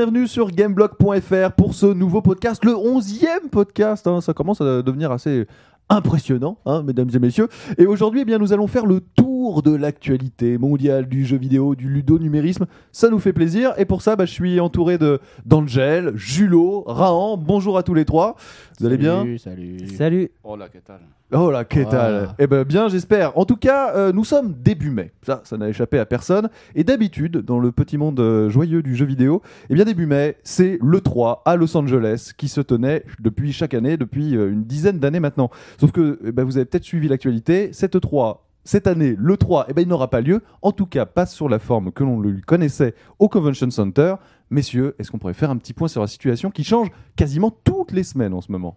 bienvenue sur gameblog.fr pour ce nouveau podcast, le 11e podcast. hein. ça commence à devenir assez impressionnant, hein, mesdames et messieurs. Et aujourd'hui, eh bien, nous allons faire le tour de l'actualité mondiale du jeu vidéo, du ludo-numérisme. Ça nous fait plaisir. Et pour ça, bah, je suis entouré de d'Angel, Julot, Rahan. Bonjour à tous les trois. Vous allez bien Salut. Salut. Oh là, qu'est-ce Oh là, qu'est-ce Voilà. Eh ben bien, j'espère. En tout cas, euh, nous sommes début mai. Ça, ça n'a échappé à personne. Et d'habitude, dans le petit monde euh, joyeux du jeu vidéo, eh bien début mai, c'est le 3 à Los Angeles qui se tenait depuis chaque année, depuis euh, une dizaine d'années maintenant. Sauf que eh ben, vous avez peut-être suivi l'actualité. Cette 3 cette année, le 3, eh ben, il n'aura pas lieu. En tout cas, pas sur la forme que l'on le connaissait au Convention Center. Messieurs, est-ce qu'on pourrait faire un petit point sur la situation qui change quasiment toutes les semaines en ce moment?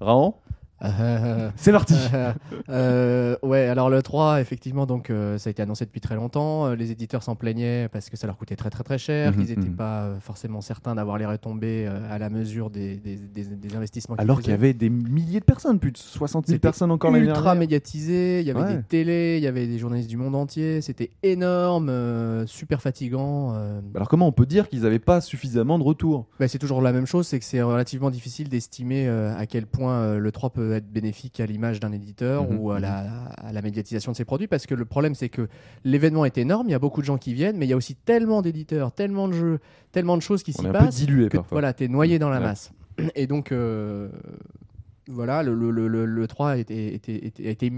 Rahan Euh, C'est parti euh, ouais, alors le 3, effectivement, donc euh, ça a été annoncé depuis très longtemps. Euh, Les éditeurs s'en plaignaient parce que ça leur coûtait très très très cher, Mhm, qu'ils n'étaient mhm. pas forcément certains d'avoir les retombées à la mesure des, des, des- des investissements Alors qu'il y avait des milliers de personnes, plus de 60 000 C'était personnes encore l'année ultra dernière. médiatisé, il y avait Ouais. des télés, il y avait des journalistes du monde entier, c'était énorme, super fatigant. Alors comment on peut dire qu'ils n'avaient pas suffisamment de retours? Bah, c'est toujours la même chose, c'est que c'est relativement difficile d'estimer à quel point le 3 peut être bénéfique à l'image d'un éditeur Mhm, ou à la, à la médiatisation de ses produits, parce que le problème c'est que l'événement est énorme, il y a beaucoup de gens qui viennent, mais il y a aussi tellement d'éditeurs, tellement de jeux, tellement de choses qui s'y passent, dilué que parfois. voilà, t'es noyé dans la Ouais. masse. Et donc, euh, voilà, le, le, le, le- le 3 a été, été- été- a été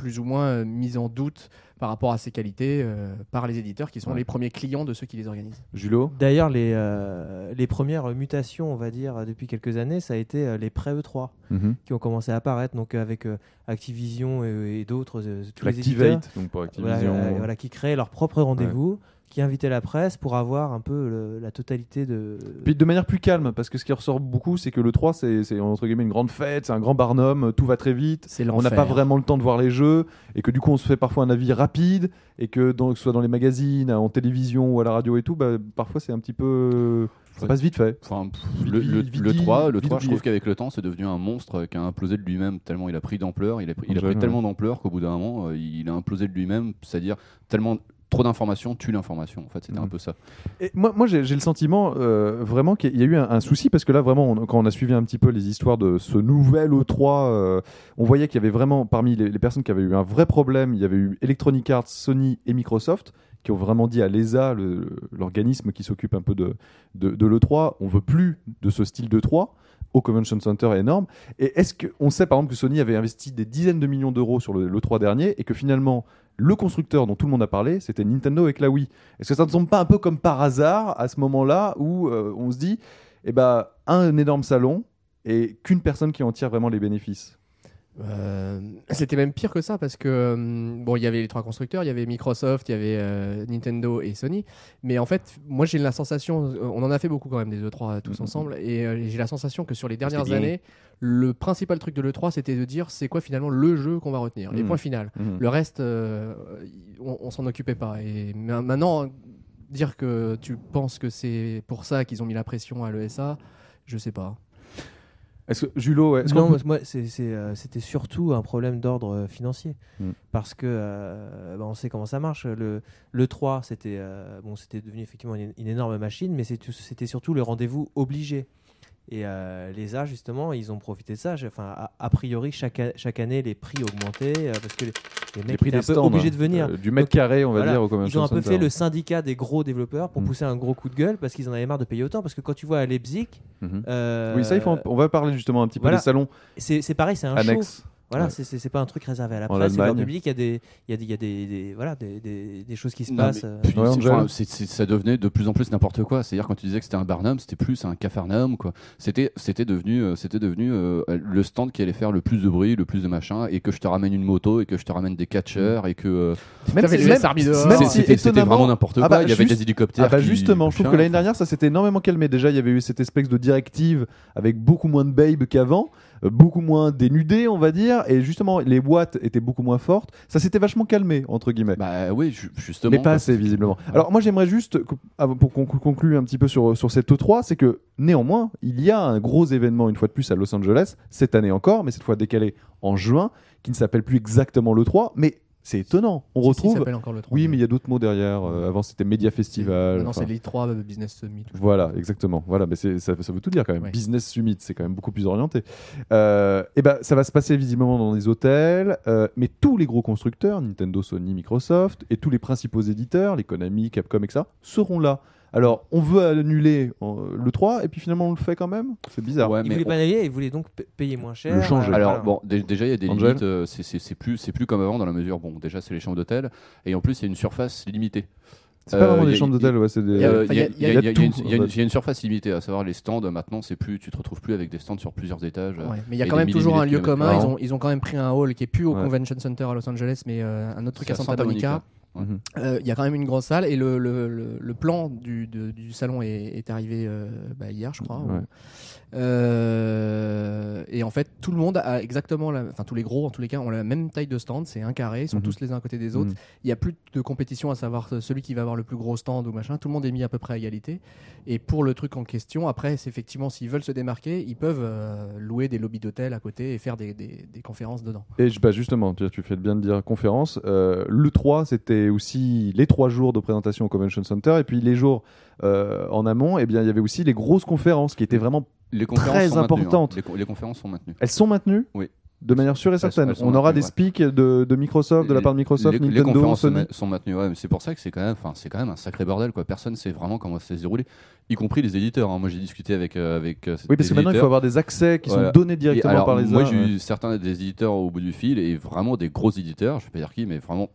plus ou moins euh, mis en doute par rapport à ses qualités euh, par les éditeurs qui sont Ouais. les premiers clients de ceux qui les organisent. Julot D'ailleurs, les, euh, les premières mutations, on va dire, depuis quelques années, ça a été euh, les pré-E3 Mhm. qui ont commencé à apparaître, donc avec euh, Activision et, et d'autres, euh, tous les éditeurs, donc pour voilà, Activision. euh, voilà, qui créaient leur propre rendez-vous, qui invitaient la presse pour avoir un peu le- la totalité de... Puis de manière plus calme, parce que ce qui ressort beaucoup, c'est que le 3, c'est c'est, entre guillemets une grande fête, c'est un grand barnum, tout va très vite. C'est On n'a pas vraiment le temps de voir les jeux, et que du coup on se fait parfois un avis rapide, et que, dans, que ce soit dans les magazines, en télévision ou à la radio et tout, bah, parfois c'est un petit peu. Ça passe vite fait. Enfin, pff, le, le, le dit, 3, le vite 3 je trouve qu'avec le temps, c'est devenu un monstre qui a implosé de lui-même tellement il a pris d'ampleur. Il a pris, il a Angel, pris ouais. tellement d'ampleur qu'au bout d'un moment, euh, il a implosé de lui-même. C'est-à-dire tellement trop d'informations tue l'information. En fait, c'était Mhm. un peu ça. Et moi, moi j'ai le sentiment euh, vraiment qu'il y a eu un, un souci parce que là, vraiment, on- quand on a suivi un petit peu les histoires de ce nouvel E3, euh, on voyait qu'il y avait vraiment, parmi les, les personnes qui avaient eu un vrai problème, il y avait eu Electronic Arts, Sony et Microsoft qui ont vraiment dit à l'ESA, le- l'organisme qui s'occupe un peu de, de, de l'E3, on veut plus de ce style de 3 au Convention Center énorme. Et est-ce qu'on sait par exemple que Sony avait investi des dizaines de millions d'euros sur le, l'E3 dernier et que finalement le constructeur dont tout le monde a parlé, c'était Nintendo avec la Wii. Est-ce que ça ne semble pas un peu comme par hasard à ce moment-là où euh, on se dit, eh ben, un énorme salon et qu'une personne qui en tire vraiment les bénéfices? Euh, C'était même pire que ça parce que euh, bon, il y avait les trois constructeurs, il y avait Microsoft, il y avait euh, Nintendo et Sony. Mais en fait, moi j'ai la sensation, on en a fait beaucoup quand même des E3 tous Mhm. ensemble, et euh, j'ai la sensation que sur les dernières années, le principal truc de l'E3 c'était de dire c'est quoi finalement le jeu qu'on va retenir, les Mhm. points finaux. Le reste, on, on s'en occupait pas. Et ma- maintenant, dire que tu penses que c'est pour ça qu'ils ont mis la pression à l'ESA, je sais pas. Est-ce que Julot, Non, peut- moi, euh, c'était surtout un problème d'ordre euh, financier. Mm. Parce que, euh, bah, on sait comment ça marche. Le, le 3, c'était, euh, bon, c'était devenu effectivement une, une énorme machine, mais c'était surtout le rendez-vous obligé. Et euh, les A, justement, ils ont profité de ça. Enfin, a, a priori, chaque, chaque année, les prix augmentaient euh, parce que les, les mecs les prix étaient des un peu stands, obligés de venir. euh, du mètre Donc, carré, on va voilà, dire, au Ils ont un peu Center. fait le syndicat des gros développeurs pour Mm. pousser un gros coup de gueule parce qu'ils en avaient marre de payer autant. Parce que quand tu vois à Leipzig, Mhm. euh, Oui, ça, il faut, on va parler justement un petit peu voilà. des salons c'est c'est pareil, c'est un show. Voilà, Ouais. c'est- pas un truc réservé à la En presse, c'est public. Il y a des, il y a des, il y a des, des- voilà, des, des, des choses qui se Non, passent. mais euh. puis, Ouais, ça devenait de plus en plus n'importe quoi. C'est-à-dire quand tu disais que c'était un Barnum, c'était plus un Cafarnaum. quoi. C'était c'était devenu, euh, c'était devenu euh, le stand qui allait faire le plus de bruit, le plus de machin, et que je te ramène une moto, et que je te ramène des catcheurs, et que euh, Même si- si c'était vraiment n'importe Ah quoi. bah, Il y avait juste- des hélicoptères. Ah bah qui- justement, je trouve que l'année dernière, ça s'était énormément calmé. Déjà, il y avait eu cette espèce de directive avec beaucoup moins de babes qu'avant, beaucoup moins dénudées, on va dire, et justement, les boîtes étaient beaucoup moins fortes. Ça s'était vachement calmé, entre guillemets. Bah oui, ju- justement. mais pas assez visiblement. Alors moi j'aimerais juste, pour qu'on conclue un petit peu sur, sur cette E3, c'est que néanmoins, il y a un gros événement une fois de plus à Los Angeles, cette année encore, mais cette fois décalé en juin, qui ne s'appelle plus exactement l'E3, mais C'est étonnant. On retrouve. s'appelle encore le 3. oui, mais il y a d'autres mots derrière. Euh, avant, c'était Media Festival. Non, enfin, c'est les 3 Business Summit. Voilà, exactement. Voilà, mais ça, ça veut tout dire quand même. Ouais. Business Summit, c'est quand même beaucoup plus orienté. Euh, et ben, ça va se passer visiblement dans des hôtels, euh, mais tous les gros constructeurs, Nintendo, Sony, Microsoft, et tous les principaux éditeurs, les Konami, Capcom, etc., seront là. Alors, on veut annuler euh, le 3, et puis finalement on le fait quand même. C'est bizarre. Ouais, Ils mais voulaient on- pas aller, ils voulaient donc pa- payer moins cher. Le changer. euh, Alors voilà. bon, dé- déjà il y a des Angel limites. euh, c'est- plus, c'est plus comme avant dans la mesure. Bon, déjà c'est les chambres d'hôtel et en plus il y a une surface limitée. C'est pas Euh, vraiment y des chambres d'hôtel, ouais, c'est des. Il y a, une- surface limitée, à savoir les stands. Maintenant, c'est plus, tu te retrouves plus avec des stands sur plusieurs étages. Ouais, mais il y a quand même toujours un lieu commun. Ils ont, ils ont quand même pris un hall qui est plus au Ouais. Convention Center à Los Angeles, mais euh, un autre truc à Santa, Monica. Mhm. Euh, Il y a quand même une grosse salle et le, le, le, le plan du, de- du salon est, est arrivé euh, bah, hier, je crois. Ouais. ou- Euh, et en fait, tout le monde a exactement, la, enfin tous les gros en tous les cas ont la même taille de stand. C'est un carré, ils sont Mhm. tous les uns à côté des autres. Mhm. Il n'y a plus de compétition à savoir celui qui va avoir le plus gros stand ou machin. Tout le monde est mis à peu près à égalité. Et pour le truc en question, après, c'est effectivement s'ils veulent se démarquer, ils peuvent louer des lobbies d'hôtel à côté et faire des, des, des conférences dedans. Et bah justement, tu, tu fais bien de dire conférence. Le 3, c'était aussi les trois jours de présentation au Convention Center. Et puis les jours euh, en amont, eh bien, il y avait aussi les grosses conférences qui étaient vraiment. Les conférences Très maintenues, hein. importante. Les, co- les conférences sont maintenues. Elles sont maintenues Oui. De manière sûre et certaine. On aura des speaks de, de Microsoft, de la part de Microsoft, les, les Nintendo, conférences Sony. sont, maintenues. Ouais, c'est pour ça que c'est quand même, c'est quand même un sacré bordel, quoi. Personne sait vraiment comment ça se dérouler, y compris les éditeurs. hein. Moi, j'ai discuté avec, euh, avec. euh, Oui, parce que maintenant, il faut avoir des accès qui Voilà. sont donnés directement alors, par les Moi, j'ai eu certains des éditeurs au bout du fil et vraiment des gros éditeurs, je vais pas dire qui, mais vraiment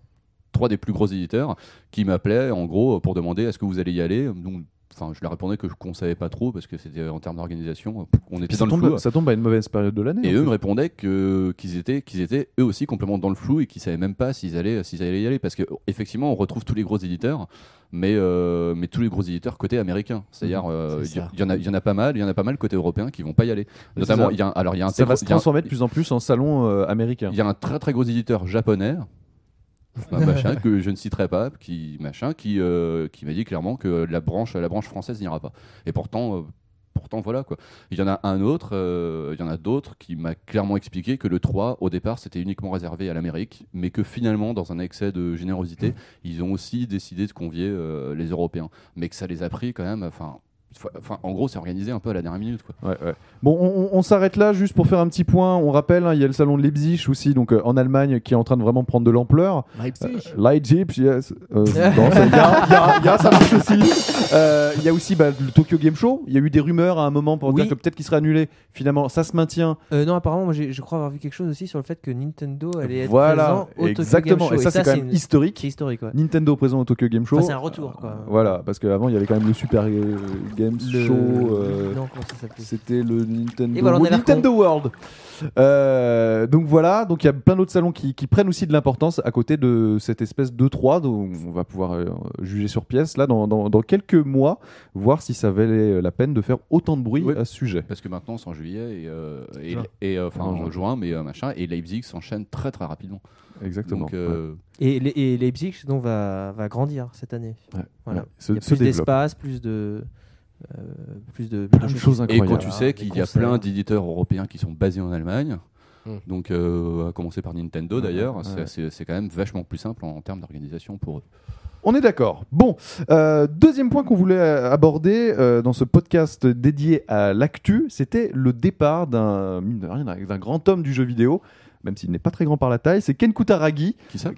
trois des plus gros éditeurs qui m'appelaient en gros pour demander est-ce que vous allez y aller? Donc, enfin, je leur répondais que je ne savais pas trop parce que c'était en termes d'organisation, on était dans le flou. ça tombe à une mauvaise période de l'année. Et eux me répondaient que qu'ils étaient qu'ils étaient eux aussi complètement dans le flou et qu'ils savaient même pas s'ils allaient s'ils allaient y aller parce que effectivement on retrouve tous les gros éditeurs mais euh, mais tous les gros éditeurs côté américain c'est-à-dire euh, C'est il y, en a il y en a pas mal il y en a pas mal côté européen qui vont pas y aller notamment il y a alors il y a un ça va se transformer de plus en plus en salon euh, américain. il y a un très très gros éditeur japonais machin que je ne citerai pas qui machin qui euh, qui m'a dit clairement que la branche la branche française n'ira pas. Et pourtant euh, pourtant voilà quoi. Il y en a un autre euh, il y en a d'autres qui m'a clairement expliqué que le 3 au départ c'était uniquement réservé à l'Amérique mais que finalement dans un excès de générosité ils ont aussi décidé de convier les Européens. Mais que ça les a pris quand même enfin Enfin, en gros, c'est organisé un peu à la dernière minute. Quoi. Ouais, ouais. Bon, on, s'arrête là juste pour faire un petit point. On rappelle, hein, il y a le salon de Leipzig aussi, donc euh, en Allemagne, qui est en train de vraiment prendre de l'ampleur. Leipzig. Leipzig, yes. Euh, non, ça- il y a- il y a- il y a, ça marche aussi. Euh, Il y a aussi bah, le Tokyo Game Show. Il y a eu des rumeurs à un moment pour Oui. dire que peut-être qu'il serait annulé. Finalement, ça se maintient. Euh, non, apparemment, moi, je crois avoir vu quelque chose aussi sur le fait que Nintendo allait être voilà, présent au Tokyo exactement. Game Show. Et ça, c'est quand même une- historique. C'est historique, ouais. Nintendo présent au Tokyo Game Show. Enfin, c'est un retour, quoi. Voilà, parce qu'avant, il y avait quand même le Super euh, Games Le- Show. euh, Non, comment ça s'appelait C'était le Nintendo, voilà, World. Euh, donc voilà, donc il y a plein d'autres salons qui, qui prennent aussi de l'importance à côté de cette espèce de 3 dont on va pouvoir euh, juger sur pièce là dans, dans- dans quelques mois, voir si ça valait la peine de faire autant de bruit Oui. à ce sujet. Parce que maintenant, c'est en juillet et, euh, et, euh, enfin En juin. juin, mais euh, machin, et Leipzig s'enchaîne très très rapidement. Exactement. Donc, euh, Et, Leipzig donc, va, va grandir cette année. Ouais, Voilà. ouais. Se- Il y a se plus d'espace, plus de. Euh, plus de, Plein de choses Et incroyables. quand tu sais qu'il y a plein d'éditeurs européens qui sont basés en Allemagne, Hmm. donc euh, à commencer par Nintendo Ouais, d'ailleurs, ouais. c'est- c'est c'est quand même vachement plus simple en, termes d'organisation pour eux. On est d'accord. Bon, euh, deuxième point qu'on voulait aborder euh, dans ce podcast dédié à l'actu, c'était le départ d'un grand homme du jeu vidéo, même s'il n'est pas très grand par la taille, c'est Ken Kutaragi. Qui ça?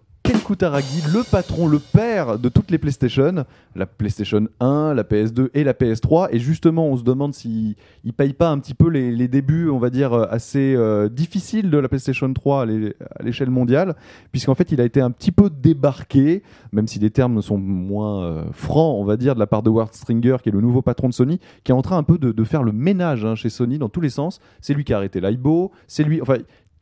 Kutaragi, le patron, le père de toutes les PlayStation, la PlayStation 1, la PS2 et la PS3. Et justement, on se demande s'il ne paye pas un petit peu les, débuts, on va dire, euh, assez euh, difficiles de la PlayStation 3 à l'é- à l'échelle mondiale, puisqu'en fait, il a été un petit peu débarqué, même si les termes sont moins euh, francs, on va dire, de la part de Ward Stringer, qui est le nouveau patron de Sony, qui est en train un peu de, faire le ménage hein, chez Sony dans tous les sens. C'est lui qui a arrêté l'IBO, c'est lui, enfin,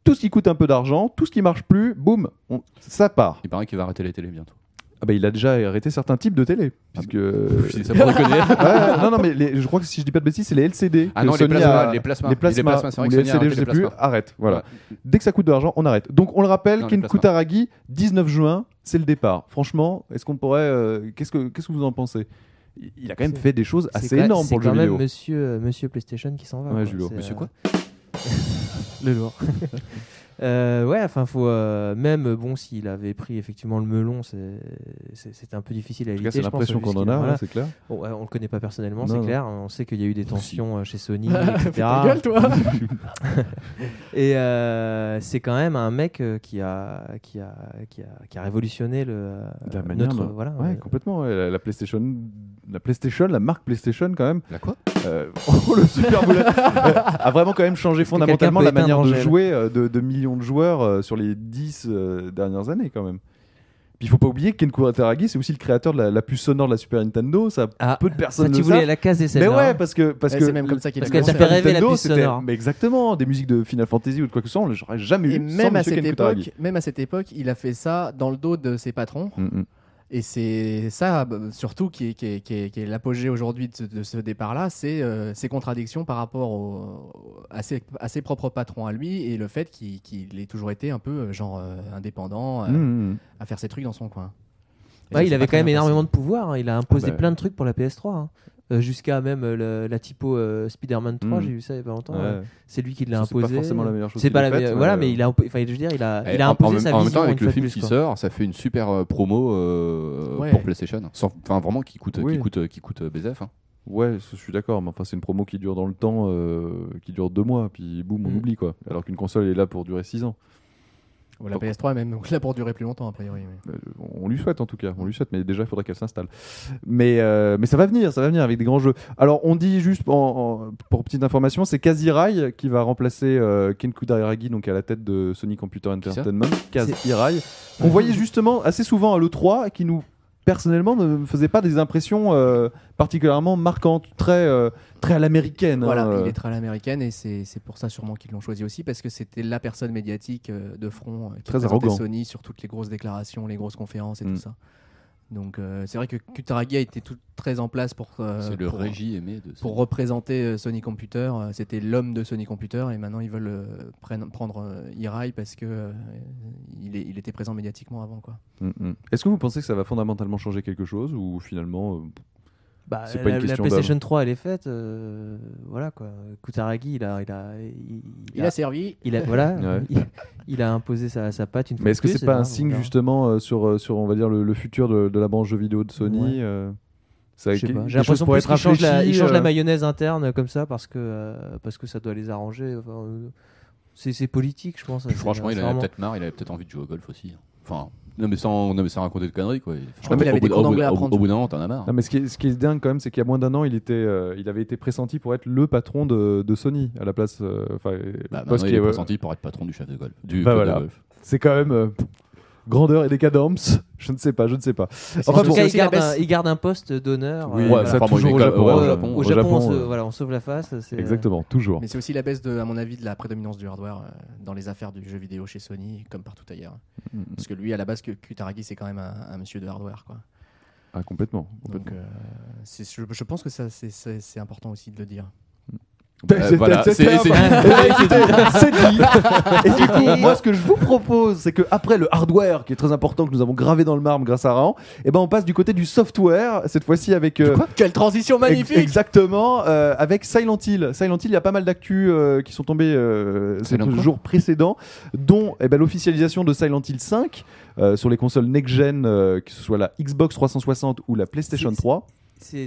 tout ce qui coûte un peu d'argent, tout ce qui marche plus, boum, on- ça part. Il paraît qu'il va arrêter les télé bientôt. Ah bah, il a déjà arrêté certains types de télé, puisque. Je dis ça pour déconner. Ouais, non, non, mais les- je crois que si je dis pas de bêtises, c'est les LCD. Ah que non, les Sony plasmas, a- les plasmas. les plasmas, c'est vrai ou que les Sony a LCD, je arrêté sais les plus, plasmas. arrête. Voilà. Ouais. Dès que ça coûte de l'argent, on arrête. Donc on le rappelle, Non, les Ken plasmas. Kutaragi, 19 juin, c'est le départ. Franchement, est-ce qu'on pourrait. euh, Qu'est-ce que qu'est-ce que vous en pensez? Il- Il a quand même C'est- fait des choses C'est assez quand- énormes pour le C'est jeu quand même vidéo. monsieur, euh, monsieur PlayStation qui s'en va. Ouais, quoi. Julio. Monsieur euh, quoi? Le lourd. Euh, ouais, enfin, faut euh, même bon s'il avait pris effectivement le melon, c'est- c'est- c'était un peu difficile à En tout éviter. cas, c'est l'impression qu'on en a, voilà. ouais, c'est clair. Bon, ouais, on le connaît pas personnellement, c'est clair. On sait qu'il y a eu des tensions euh, chez Sony, etc. gueule, toi Et euh, c'est quand même un mec euh, qui a, qui a, qui a, qui a révolutionné le, La manière notre, voilà, ouais, euh, complètement. ouais, La, la PlayStation, la PlayStation, la marque PlayStation quand même. La quoi? Euh, oh, le super boulet euh, a vraiment quand même changé fondamentalement la manière de jouer euh, de, de millions de joueurs euh, sur les 10 euh, dernières années quand même. Puis il faut pas oublier que Ken Kutaragi c'est aussi le créateur de la, la puce sonore de la Super Nintendo. Ça Ah, peu de ça, personnes tu le voulais savent. la caser Mais ouais, parce que parce Ouais, que c'est même comme ça qu'il parce qu'elle t'a fait rêver la Nintendo, puce c'était- sonore. Mais exactement, des musiques de Final Fantasy ou de quoi que ce soit, j'aurais jamais Et eu sans même à, cette Ken Kutaragi. époque, même à cette époque, il a fait ça dans le dos de ses patrons. Mm, mm. Et c'est ça, bah, surtout, qui est, qui est- qui est- qui est l'apogée aujourd'hui de, ce- de ce départ-là, c'est euh, ces contradictions par rapport au- à, ses, à ses propres patrons à lui et le fait qu'il qu'il ait toujours été un peu euh, genre euh, indépendant, euh, Mm, mm. à faire ses trucs dans son coin. Il avait quand même énormément de pouvoir. hein. Il a imposé Ah bah. plein de trucs pour la PS3. hein. Euh, Jusqu'à même euh, le- la typo euh, Spider-Man 3, Mm. j'ai vu ça il y a pas longtemps. Ouais. C'est lui qui l'a Ça, c'est pas imposé. forcément la meilleure chose C'est pas la meilleure- Voilà, mais il a, enfin, je veux dire, il a, Eh, il a en- imposé en, même, sa en même vision temps, avec le film plus, qui quoi. sort, ça fait une super promo euh, Ouais. pour PlayStation. Enfin, vraiment, qui coûte, Oui. qui coûte, qui coûte euh, BZF. hein. Ouais, je suis d'accord, mais enfin c'est une promo qui dure dans le temps, euh, qui dure deux mois, puis boum, on Mm. oublie quoi. Alors qu'une console est là pour durer six ans. Bon, la PS3 est même donc là pour durer plus longtemps, a priori. mais- Euh, on lui souhaite en tout cas, on lui souhaite, mais déjà il faudrait qu'elle s'installe. Mais, euh, mais ça va venir, ça va venir avec des grands jeux. Alors on dit juste en- en- pour petite information, c'est Kazirai qui va remplacer euh, Ken Kutaragi donc à la tête de Sony Computer Entertainment. Kazirai, qu'on voyait justement assez souvent à l'E3, qui nous personnellement ne me faisait pas des impressions euh, particulièrement marquantes, très, euh, très à l'américaine. hein, Voilà, euh. il est très à l'américaine et c'est pour ça sûrement qu'ils l'ont choisi aussi parce que c'était la personne médiatique euh, de front euh, qui Très arrogant. Sony sur toutes les grosses déclarations, les grosses conférences et Mm. tout ça. Donc euh, c'est vrai que Kutaragi a été tout très en place pour euh, C'est le pour, régie aimé de pour représenter euh, Sony Computer. Euh, C'était l'homme de Sony Computer et maintenant ils veulent euh, prenne- prendre euh, Hirai parce que euh, il, est- il était présent médiatiquement avant quoi. Mm, mm. Est-ce que vous pensez que ça va fondamentalement changer quelque chose ou finalement euh, Bah, C'est pas la, une la question PlayStation 3, elle est faite. euh, voilà quoi. Kutaragi, il a, il a, il, Il a servi. il a- voilà, Ouais. il, il a imposé sa, sa patte une fois Mais est-ce que c'est pas un signe verra. justement euh, sur, euh, sur on va dire le, le futur de, de la branche jeux vidéo de Sony Ouais. euh. J'ai l'impression qu'ils changent la, changent la euh, mayonnaise interne comme ça parce que, euh, parce que ça doit les arranger. Enfin, euh, c'est politique, je pense. Franchement, il en avait peut-être marre, il avait peut-être envie de jouer au golf aussi. hein. Enfin, non mais sans, non, mais sans raconter de conneries quoi. Qu'il au avait bout des d'un- cours à prendre. Au bout d'un moment, t'en as marre. Non, mais ce qui est, ce qui est dingue quand même, c'est qu'il y a moins d'un an, il était, euh, il avait été pressenti pour être le patron de, de Sony à la place. euh, enfin, Bah, maintenant, qui il est est- pressenti pour être patron du chef de golf. Du Bah, club de voilà. golf. c'est quand même euh, grandeur et décadence. Je ne sais pas, je ne sais pas. Enfin, en tout bon, cas, il garde, un, baisse- il garde un poste d'honneur. Oui, euh, ouais, voilà. toujours au Japon. euh, au Japon. Au au Japon, on, se, euh, voilà, on sauve la face. c'est- Exactement, toujours. Mais c'est aussi la baisse, de, à mon avis, de la prédominance du hardware euh, dans les affaires du jeu vidéo chez Sony, comme partout ailleurs. Mm, mm. Parce que lui, à la base, que Kutaragi, c'est quand même un, un monsieur de hardware. Quoi. Ah, complètement. Donc, complètement. euh, je, je pense que ça, c'est important aussi de le dire. Bah, C'est- voilà, c'est- Eh ben, dit. Et du coup, moi, ce que je vous propose, c'est que après le hardware, qui est très important, que nous avons gravé dans le marbre grâce à Raon, et ben on passe du côté du software. Cette fois-ci avec. euh, Quelle transition ex- Exactement, euh, avec Silent Hill. Silent Hill, il y a pas mal d'actus euh, qui sont tombés euh, ces jours précédents, dont eh ben, l'officialisation de Silent Hill 5 euh, sur les consoles next-gen, euh, que ce soit la Xbox 360 ou la PlayStation C'est- 3.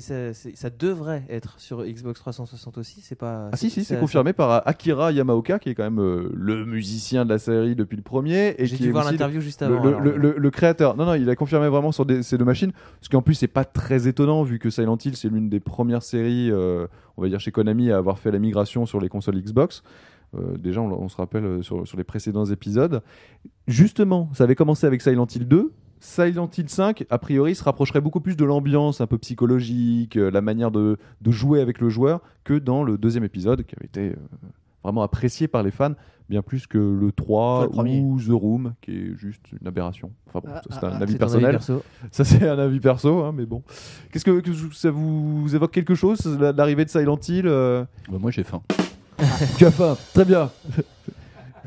C'est- c'est- ça devrait être sur Xbox 360 aussi. C'est pas. Ah si, si, c'est ça- confirmé par Akira Yamaoka, qui est quand même euh, le musicien de la série depuis le premier. Et J'ai qui dû est voir l'interview juste avant. le- alors, le- euh, le- le créateur. Non, non, il a confirmé vraiment sur des- ces deux machines. Ce qui en plus, c'est pas très étonnant, vu que Silent Hill, c'est l'une des premières séries, euh, on va dire chez Konami, à avoir fait la migration sur les consoles Xbox. Euh, déjà, on, on se rappelle euh, sur, sur les précédents épisodes. Justement, ça avait commencé avec Silent Hill 2. Silent Hill 5, a priori, se rapprocherait beaucoup plus de l'ambiance un peu psychologique, euh, la manière de, de jouer avec le joueur, que dans le deuxième épisode, qui avait été euh, vraiment apprécié par les fans, bien plus que le 3 Ouais, le premier. ou The Room, qui est juste une aberration. Enfin bon, Ah, ça, c'est ah, un ah, avis personnel. perso. Ça, c'est un avis perso, hein, mais bon. Qu'est-ce que, que ça vous évoque quelque chose, l'arrivée de Silent Hill euh? Bah, moi, j'ai faim. Tu as faim, très bien.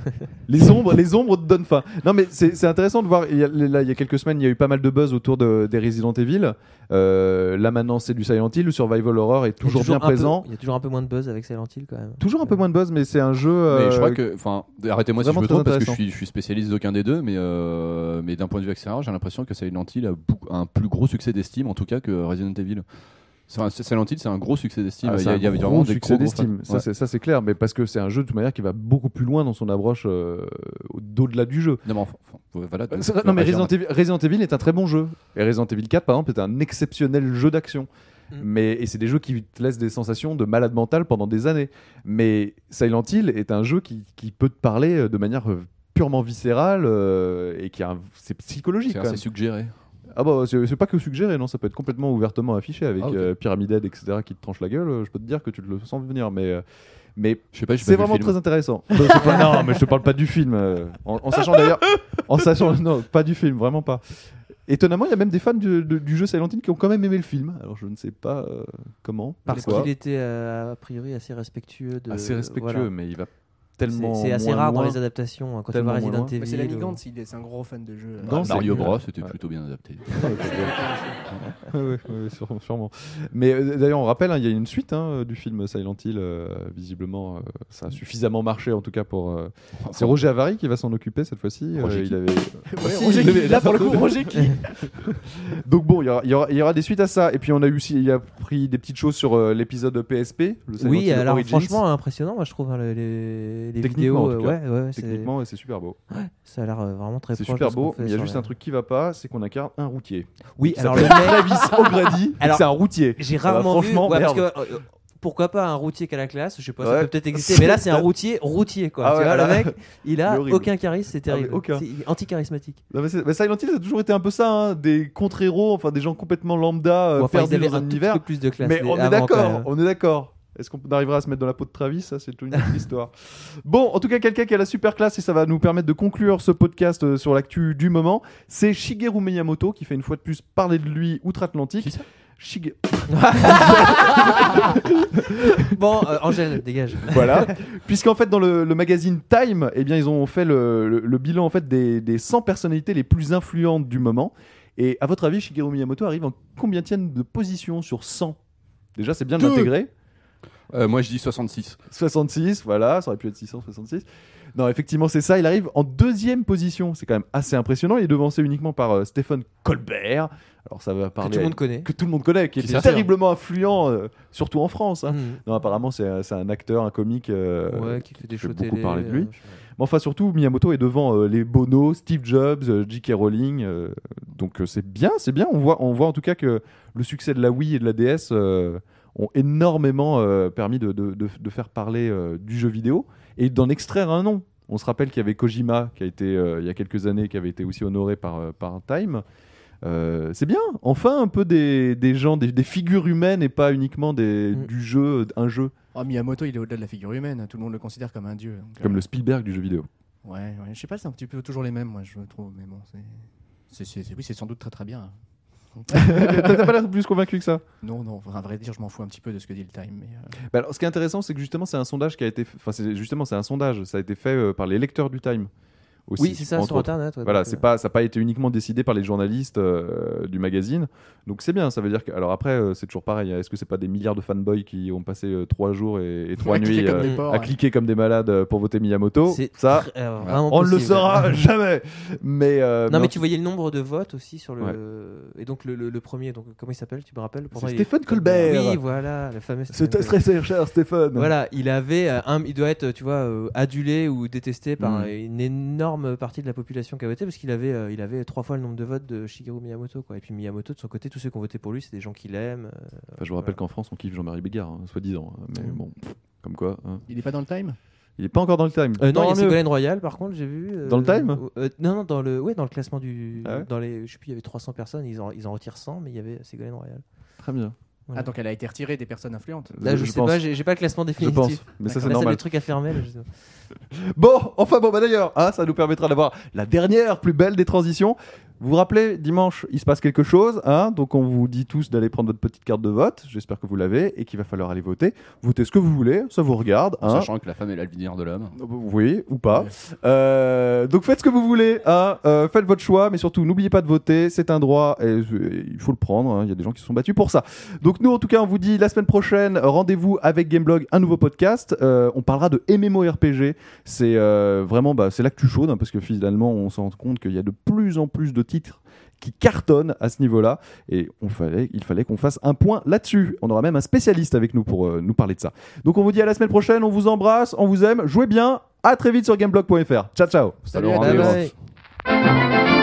les ombres, les ombres te donnent faim. Non, mais c'est c'est intéressant de voir. Il y a, là, il y a quelques semaines, il y a eu pas mal de buzz autour de, des Resident Evil. Euh, là, maintenant, c'est du Silent Hill. Le survival horror est toujours, bien peu- présent. Il y a toujours un peu moins de buzz avec Silent Hill quand même. Toujours un peu moins de buzz, mais c'est un jeu. Mais je euh, crois que, enfin, arrêtez-moi si je me trompe parce que je suis, je suis spécialiste d'aucun des deux, mais, euh, mais d'un point de vue extérieur, j'ai l'impression que Silent Hill a un plus gros succès d'estime en tout cas que Resident Evil. C'est un- Silent Hill, c'est un gros succès d'estime. Ah, il c'est y a, un il y a gros vraiment des succès d'estime. Ça, Ouais. c'est- ça, c'est clair, mais parce que c'est un jeu de toute manière qui va beaucoup plus loin dans son approche euh, au-delà du jeu. Non, mais enfin, voilà, Euh, non, Resident Evil, Resident Evil est un très bon jeu. Et Resident Evil 4, par exemple, est un exceptionnel jeu d'action. Mm. Mais, et c'est des jeux qui te laissent des sensations de malade mental pendant des années. Mais Silent Hill est un jeu qui, qui peut te parler euh, de manière euh, purement viscérale euh, et qui a un- c'est psychologique c'est quand même. assez suggéré. Ah bah c'est pas que suggéré, non, ça peut être complètement ouvertement affiché avec Ah, euh, Pyramid Head, etc. qui te tranche la gueule. Je peux te dire que tu te le sens venir, mais euh, mais Je sais pas, j'ai c'est vraiment très intéressant. Pas- non, mais je te parle pas du film. euh, en, en sachant d'ailleurs, en sachant non, pas du film, vraiment pas. Étonnamment, il y a même des fans du, de- du jeu Silent Hill qui ont quand même aimé le film. Alors je ne sais pas euh, comment. Parce qu'il était euh, a priori assez respectueux. De, assez respectueux, voilà. mais il va tellement. c'est assez moins rare dans les adaptations. hein, Quand tu vois Resident. Evil. C'est ou- Gantz, il est- c'est un gros fan de jeu. Gantz, c'est Mario. Bros, c'était Ouais. plutôt bien adapté. Ouais, ouais, ouais, sûrement. Mais euh, d'ailleurs, on rappelle, hein, il y a une suite hein, du film Silent Hill. euh, visiblement, euh, ça a suffisamment marché en tout cas pour. euh, C'est Roger Avary qui va s'en occuper cette fois-ci. Roger Euh, qui il avait... Ouais, Si, Roger il qui- avait- là pour le coup, Roger qui Donc bon, il y, aura, des suites à ça. Et puis on a eu aussi, il a pris des petites choses sur euh, l'épisode PSP. Le Oui, alors Origins. franchement impressionnant, moi je trouve hein, les, les, les Techniquement, vidéos. en tout euh, cas. ouais, ouais, c'est- techniquement, c'est super beau. ça a l'air euh, vraiment très C'est proche super beau. mais Il y a juste un truc qui va pas, c'est qu'on incarne un routier. Oui, Qui alors le Travis O'Grady. C'est un routier. j'ai rarement vu. parce que euh, pourquoi pas un routier qu'à la classe Je sais pas, ça peut peut-être exister. Mais là, c'est un routier, routier quoi. Ah tu ouais, vois, là. le mec, il C'est a aucun charisme, c'est Ah, terrible. aucun. C'est- est anti-charismatique. Non, mais c'est- mais Silent Hill, ça a toujours été un peu ça, hein, des contre-héros, enfin des gens complètement lambda, euh, enfin, perdus dans un univers. plus de classe. Mais on est d'accord, on est d'accord. Est-ce qu'on arrivera à se mettre dans la peau de Travis? Ça, c'est une autre histoire. Bon, en tout cas, quelqu'un qui a la super classe et ça va nous permettre de conclure ce podcast euh, sur l'actu du moment, c'est Shigeru Miyamoto qui fait une fois de plus parler de lui outre-Atlantique. Qui ça? Shige- Bon, euh, Angèle, dégage. voilà. Puisqu'en fait, dans le, le magazine Time, eh bien, ils ont fait le, le- le bilan en fait, des, des 100 personnalités les plus influentes du moment. Et à votre avis, Shigeru Miyamoto arrive en combien de position sur 100 Déjà, c'est bien de l'intégrer. Euh, moi, je dis 66. 66, voilà, ça aurait pu être 666. Non, effectivement, c'est ça. Il arrive en deuxième position. C'est quand même assez impressionnant. Il est devancé uniquement par euh, Stephen Colbert. Alors, ça va Que parler. tout le monde connaît. que tout le monde connaît, qui, s'attire. terriblement influent, euh, surtout en France. hein. Mhm. Non, apparemment, c'est un, c'est un acteur, un comique. euh, Ouais, qui fait des shows beaucoup parler de lui. euh, Mais enfin, surtout, Miyamoto est devant euh, les Bono, Steve Jobs, euh, J.K. Rowling. euh, donc, euh, c'est bien, c'est bien. On voit, on voit en tout cas que le succès de la Wii et de la DS euh, ont énormément euh, permis de, de- de- de faire parler euh, du jeu vidéo et d'en extraire un nom. On se rappelle qu'il y avait Kojima, qui a été, euh, il y a quelques années, qui avait été aussi honoré par, par Time. Euh, c'est bien, enfin un peu des, des gens, des, des figures humaines et pas uniquement des, Mm. du jeu, un jeu, Oh, Miyamoto, il est au-delà de la figure humaine. Tout le monde le considère comme un dieu. Donc, euh, comme le Spielberg du jeu vidéo. Ouais, ouais. Je sais pas, c'est un petit peu toujours les mêmes, moi, je trouve. Mais bon, c'est. oui, c'est sans doute très très bien. T'as pas l'air plus convaincu que ça Non, non, à vrai dire, je m'en fous un petit peu de ce que dit le Time. Mais, euh, Bah alors, ce qui est intéressant, c'est que justement, c'est un sondage qui a été, enfin, c'est justement, c'est un sondage. Ça a été fait euh, par les lecteurs du Time. Aussi, Oui, c'est ça, sur autres. Internet. ouais, Voilà, c'est euh, pas, ça n'a pas été uniquement décidé par les journalistes euh, du magazine. Donc c'est bien, ça veut dire que. Alors après, euh, c'est toujours pareil. Est-ce que c'est pas des milliards de fanboys qui ont passé euh, trois jours et, et trois à nuits euh, porcs, à ouais. cliquer comme des malades pour voter Miyamoto Ça, euh, on ne le saura jamais. Mais euh, Non, mais tu voyais le nombre de votes aussi sur le. Et donc, le, le- le premier, donc, comment il s'appelle Tu me rappelles Stéphane Colbert. Oui, voilà, le fameux. C'est Stephen très très cher, Stéphane. Voilà, il avait un, il doit être, tu vois, euh, adulé ou détesté par Mm. une énorme partie de la population qui a voté parce qu'il avait, euh, il avait trois fois le nombre de votes de Shigeru Miyamoto, quoi. Et puis Miyamoto, de son côté, tous ceux qui ont voté pour lui, c'est des gens qu'il aime. euh, Enfin, je vous rappelle qu'en France, on kiffe Jean-Marie Bigard, hein, soi-disant. hein, Mais Mm. bon, comme quoi. hein. Il est pas dans le Time? Il est pas encore dans le time. Euh, non, il y a. Ségolène Royal, par contre, j'ai vu. euh, Dans le Time? euh, Non, non, dans le, ouais, dans le classement du, Ah ouais? dans les, je sais plus, il y avait 300 personnes, ils en, ils en retirent 100, mais il y avait Ségolène Royal. Très bien. Ah, donc elle a été retirée des personnes influentes. Là, je, je sais pense. pas, j'ai pas le classement Je définitif. pense. Mais ça, c'est normal. des trucs à fermer. là, je. Bon, enfin bon, bah d'ailleurs, hein, ça nous permettra d'avoir la dernière plus belle des transitions. Vous vous rappelez, dimanche, il se passe quelque chose. Hein donc on vous dit tous d'aller prendre votre petite carte de vote. J'espère que vous l'avez et qu'il va falloir aller voter. Votez ce que vous voulez, ça vous regarde. Hein Sachant que la femme est l'avenir de l'homme. oui, ou pas. Euh, donc faites ce que vous voulez. Hein Euh, faites votre choix, mais surtout n'oubliez pas de voter. C'est un droit et euh, il faut le prendre. hein. Il y a des gens qui se sont battus pour ça. Donc nous, en tout cas, on vous dit la semaine prochaine, rendez-vous avec Gameblog, un nouveau podcast. Euh, on parlera de MMORPG. C'est euh, vraiment, bah, c'est l'actu chaude, hein, parce que finalement, on se rend compte qu'il y a de plus en plus de titres qui cartonnent à ce niveau-là. Et on fallait, il fallait qu'on fasse un point là-dessus. On aura même un spécialiste avec nous pour euh, nous parler de ça. Donc on vous dit à la semaine prochaine. On vous embrasse, on vous aime. Jouez bien. À très vite sur gameblog.fr. Ciao, ciao. Salut, Salut à